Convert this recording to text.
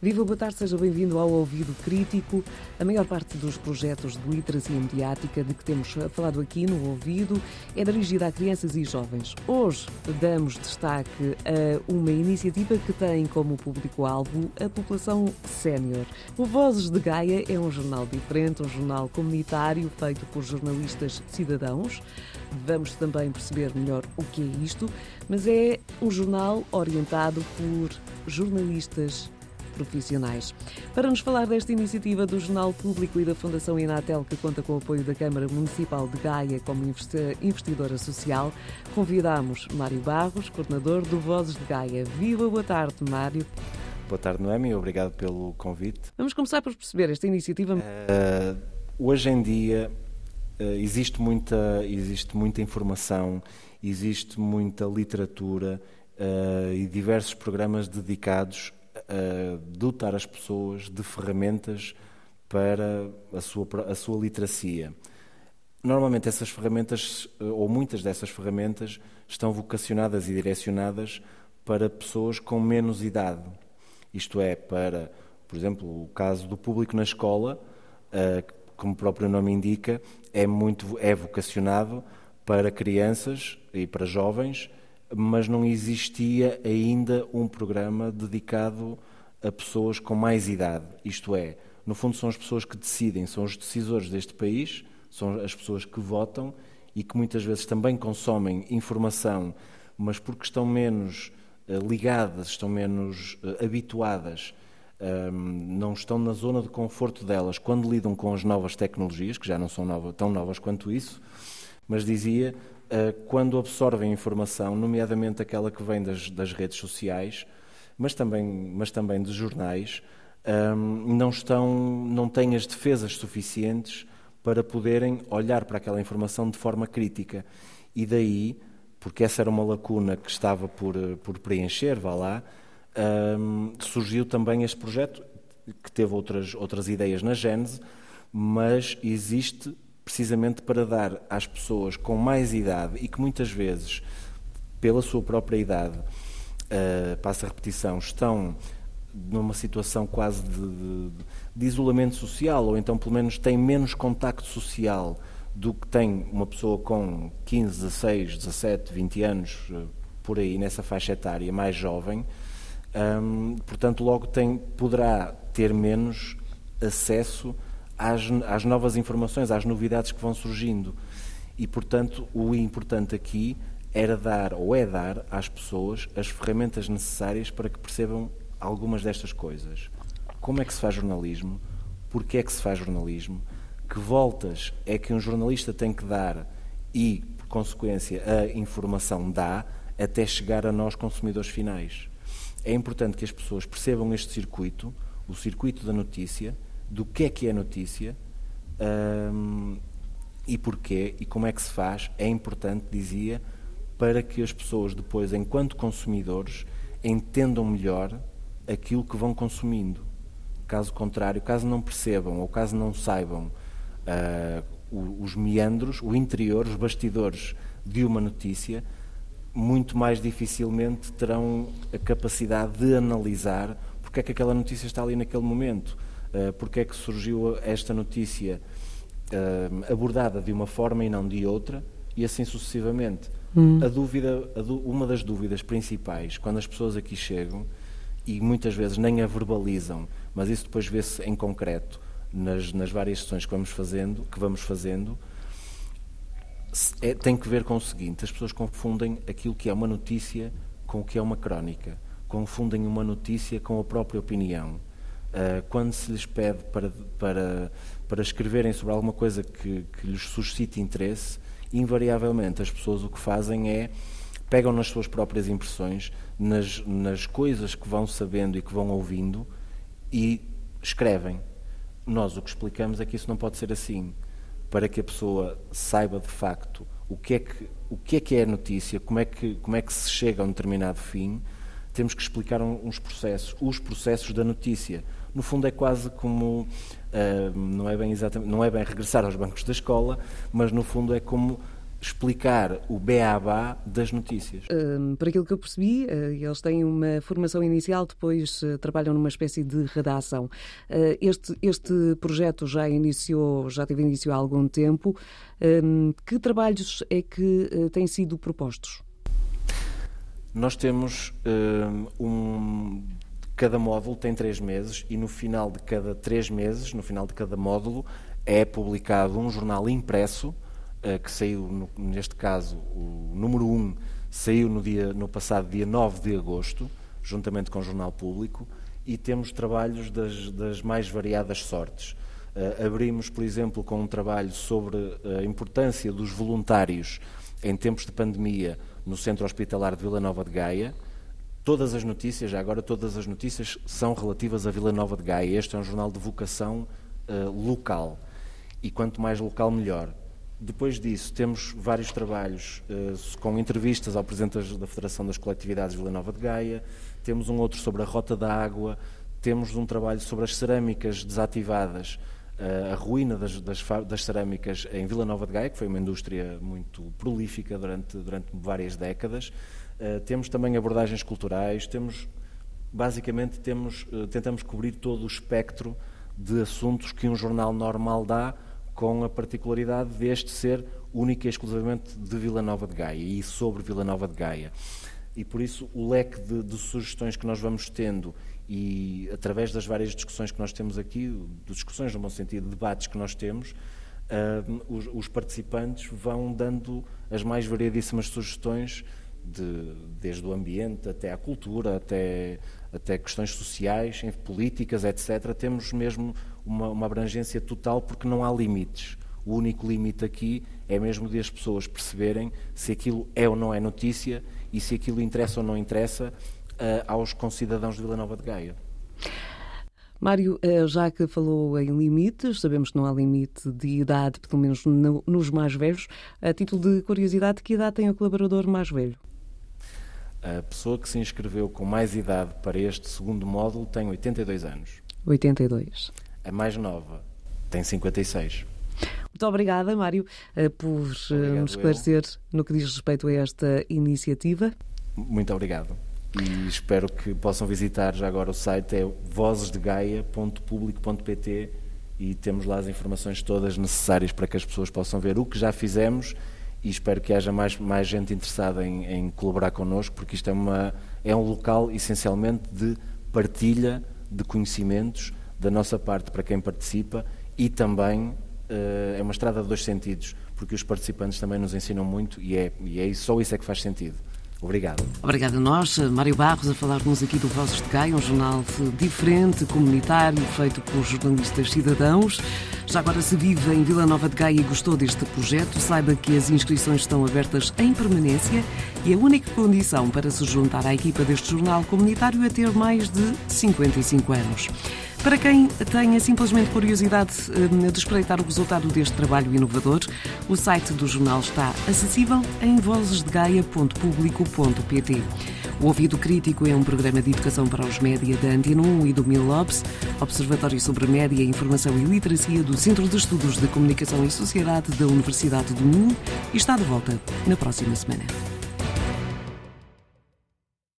Viva, boa tarde, seja bem-vindo ao Ouvido Crítico. A maior parte dos projetos de literacia mediática de que temos falado aqui no Ouvido é dirigida a crianças e jovens. Hoje damos destaque a uma iniciativa que tem como público-alvo a população sénior. O Vozes de Gaia é um jornal diferente, um jornal comunitário feito por jornalistas cidadãos. Vamos também perceber melhor o que é isto, mas é um jornal orientado por jornalistas profissionais. Para nos falar desta iniciativa do Jornal Público e da Fundação Inatel, que conta com o apoio da Câmara Municipal de Gaia como investidora social, convidamos Mário Barros, coordenador do Vozes de Gaia. Viva, boa tarde, Mário. Boa tarde, Noemi, obrigado pelo convite. Vamos começar por perceber esta iniciativa. Uh, hoje em dia uh, existe, muita, existe muita informação, existe muita literatura uh, e diversos programas dedicados a dotar as pessoas de ferramentas para a sua, a sua literacia. Normalmente essas ferramentas, ou muitas dessas ferramentas, estão vocacionadas e direcionadas para pessoas com menos idade. Isto é, para, por exemplo, o caso do público na escola, como o próprio nome indica, é, muito, é vocacionado para crianças e para jovens mas não existia ainda um programa dedicado a pessoas com mais idade. Isto é, no fundo, são as pessoas que decidem, são os decisores deste país, são as pessoas que votam e que muitas vezes também consomem informação, mas porque estão menos uh, ligadas, estão menos uh, habituadas, ehm, não estão na zona de conforto delas quando lidam com as novas tecnologias, que já não são tão novas quanto isso, mas dizia, eh, quando absorvem informação, nomeadamente aquela que vem das, das redes sociais, mas também, mas também de jornais, ehm, não, estão, não têm as defesas suficientes para poderem olhar para aquela informação de forma crítica. E daí, porque essa era uma lacuna que estava por, por preencher, vá lá, ehm, surgiu também este projeto, que teve outras, outras ideias na Gênese, mas existe precisamente para dar às pessoas com mais idade e que muitas vezes, pela sua própria idade, uh, passa a repetição, estão numa situação quase de, de, de, isolamento social, ou então pelo menos têm menos contacto social do que tem uma pessoa com 15, 16, 17, 20 anos, eh, por aí, nessa faixa etária, mais jovem, um, portanto, logo tem, poderá ter menos acesso às, às novas informações, às novidades que vão surgindo. E, portanto, o importante aqui era dar, ou é dar, às pessoas as ferramentas necessárias para que percebam algumas destas coisas. Como é que se faz jornalismo? Porquê é que se faz jornalismo? Que voltas é que um jornalista tem que dar e, por consequência, a informação dá até chegar a nós, consumidores finais. É importante que as pessoas percebam este circuito, o circuito da notícia, do que é que é notícia um, e porquê e como é que se faz, é importante, dizia, para que as pessoas depois, enquanto consumidores, entendam melhor aquilo que vão consumindo. Caso contrário, caso não percebam ou caso não saibam uh, os meandros, o interior, os bastidores de uma notícia, muito mais dificilmente terão a capacidade de analisar porque é que aquela notícia está ali naquele momento uh, porque é que surgiu esta notícia uh, abordada de uma forma e não de outra, e assim sucessivamente. Hum. A dúvida, a uma das dúvidas principais, quando as pessoas aqui chegam, e muitas vezes nem a verbalizam, mas isso depois vê-se em concreto nas, nas várias sessões que vamos fazendo, que vamos fazendo é, tem que ver com o seguinte: as pessoas confundem aquilo que é uma notícia com o que é uma crónica, confundem uma notícia com a própria opinião. Uh, quando se lhes pede para, para, para escreverem sobre alguma coisa que, que lhes suscite interesse, invariavelmente as pessoas o que fazem é pegam nas suas próprias impressões, nas, nas coisas que vão sabendo e que vão ouvindo e escrevem. Nós o que explicamos é que isso não pode ser assim. Para que a pessoa saiba de facto o que é que, o que, é, que é a notícia, como é que, como é que se chega a um determinado fim, temos que explicar uns processos, os processos da notícia no fundo é quase como uh, não é bem exatamente, não é bem regressar aos bancos da escola, mas no fundo é como explicar o beabá das notícias. Uh, por aquilo que eu percebi, uh, eles têm uma formação inicial, depois uh, trabalham numa espécie de redação. este, este projeto já iniciou, já teve início há algum tempo. que trabalhos é que têm sido propostos? Nós temos um. Cada módulo tem três meses e no final de cada três meses, no final de cada módulo, é publicado um jornal impresso eh, que saiu, neste caso, o número 1 saiu no, dia, no passado dia 9 de agosto, juntamente com o Jornal Público, e temos trabalhos das, das mais variadas sortes. Uh, abrimos, por exemplo, com um trabalho sobre a importância dos voluntários em tempos de pandemia no Centro Hospitalar de Vila Nova de Gaia. Todas as notícias, já agora todas as notícias são relativas a Vila Nova de Gaia. Este é um jornal de vocação uh, local. E quanto mais local, melhor. Depois disso, temos vários trabalhos uh, com entrevistas ao Presidente da Federação das Coletividades Vila Nova de Gaia, temos um outro sobre a Rota da Água, temos um trabalho sobre as cerâmicas desativadas, uh, a ruína das, das, das, cerâmicas em Vila Nova de Gaia, que foi uma indústria muito prolífica durante, durante várias décadas. Uh, temos também abordagens culturais, temos, basicamente, temos, tentamos cobrir todo o espectro de assuntos que um jornal normal dá, com a particularidade deste ser única e exclusivamente de Vila Nova de Gaia e sobre Vila Nova de Gaia. E por isso o leque de, de, sugestões que nós vamos tendo e através das várias discussões que nós temos aqui, discussões no bom sentido, debates que nós temos, uh, os, os, participantes vão dando as mais variadíssimas sugestões de, desde o ambiente até à cultura, até, até questões sociais, políticas, etc. Temos mesmo uma, uma abrangência total porque não há limites. O único limite aqui é mesmo de as pessoas perceberem se aquilo é ou não é notícia e se aquilo interessa ou não interessa uh, aos concidadãos de Vila Nova de Gaia. Mário, eh, já que falou em limites, sabemos que não há limite de idade, pelo menos no, nos mais velhos. A título de curiosidade, que idade tem o colaborador mais velho? A pessoa que se inscreveu com mais idade para este segundo módulo tem 82 anos. 82. A mais nova tem 56. Muito obrigada, Mário, eh, por eh, obrigado, nos esclarecer eu. no que diz respeito a esta iniciativa. Muito obrigado. E espero que possam visitar já agora o site, é vozesdegaia.publico.pt e temos lá as informações todas necessárias para que as pessoas possam ver o que já fizemos e espero que haja mais, mais gente interessada em, em colaborar connosco, porque isto é, uma, é um local essencialmente de partilha de conhecimentos da nossa parte para quem participa e também uh, é uma estrada de dois sentidos, porque os participantes também nos ensinam muito e é, e é só isso é que faz sentido. Obrigado. Obrigada a nós, Mário Barros, a falar-nos aqui do Vozes de Gaia, um jornal diferente, comunitário, feito por jornalistas cidadãos. Já agora, se vive em Vila Nova de Gaia e gostou deste projeto, saiba que as inscrições estão abertas em permanência e a única condição para se juntar à equipa deste jornal comunitário é ter mais de 55 anos. Para quem tenha simplesmente curiosidade hum, de espreitar o resultado deste trabalho inovador, o site do jornal está acessível em vozesdegaia.publico.pt. O Ouvido Crítico é um programa de educação para os média da Antena 1 e do Milobs, Observatório sobre Média, Informação e Literacia do Centro de Estudos de Comunicação e Sociedade da Universidade do Minho, e está de volta na próxima semana.